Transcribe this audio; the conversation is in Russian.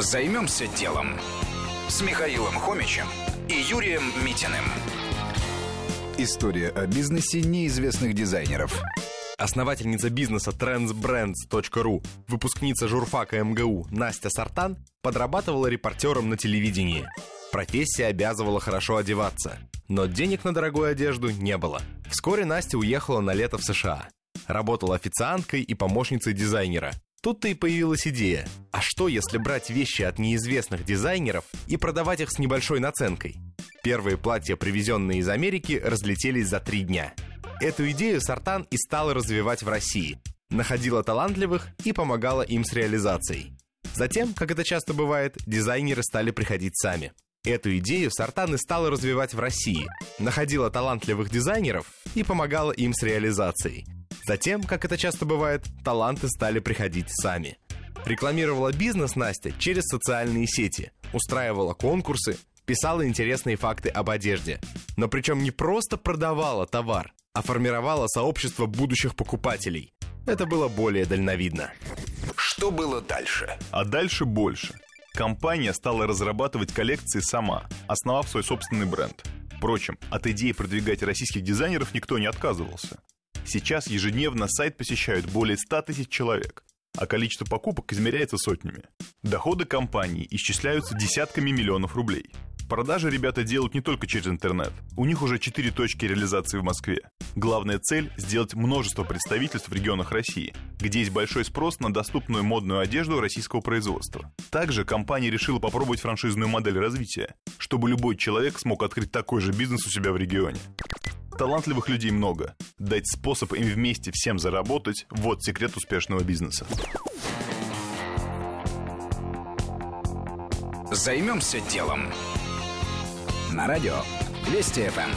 Займемся делом с Михаилом Хомичем и Юрием Митиным. История о бизнесе неизвестных дизайнеров. Основательница бизнеса trendsbrands.ru, выпускница журфака МГУ Настя Сартан подрабатывала репортером на телевидении. Профессия обязывала хорошо одеваться, но денег на дорогую одежду не было. Вскоре Настя уехала на лето в США. Работала официанткой и помощницей дизайнера. Тут-то и появилась идея. А что, если брать вещи от неизвестных дизайнеров и продавать их с небольшой наценкой? Первые платья, привезенные из Америки, разлетелись за три дня. Эту идею Сартан и стала развивать в России. Находила талантливых и помогала им с реализацией. Затем, как это часто бывает, дизайнеры стали приходить сами. Эту идею Сартан и стала развивать в России. Находила талантливых дизайнеров и помогала им с реализацией. Затем, как это часто бывает, таланты стали приходить сами. Рекламировала бизнес Настя через социальные сети, устраивала конкурсы, писала интересные факты об одежде. Но причем не просто продавала товар, а формировала сообщество будущих покупателей. Это было более дальновидно. Что было дальше? А дальше больше. Компания стала разрабатывать коллекции сама, основав свой собственный бренд. Впрочем, от идеи продвигать российских дизайнеров никто не отказывался. Сейчас ежедневно сайт посещают более 100 тысяч человек, а количество покупок измеряется сотнями. Доходы компании исчисляются десятками миллионов рублей. Продажи ребята делают не только через интернет. У них уже 4 точки реализации в Москве. Главная цель – сделать множество представительств в регионах России, где есть большой спрос на доступную модную одежду российского производства. Также компания решила попробовать франшизную модель развития, чтобы любой человек смог открыть такой же бизнес у себя в регионе. Талантливых людей много. Дать способ им вместе всем заработать – вот секрет успешного бизнеса. Займемся делом. На радио Вести ФМ.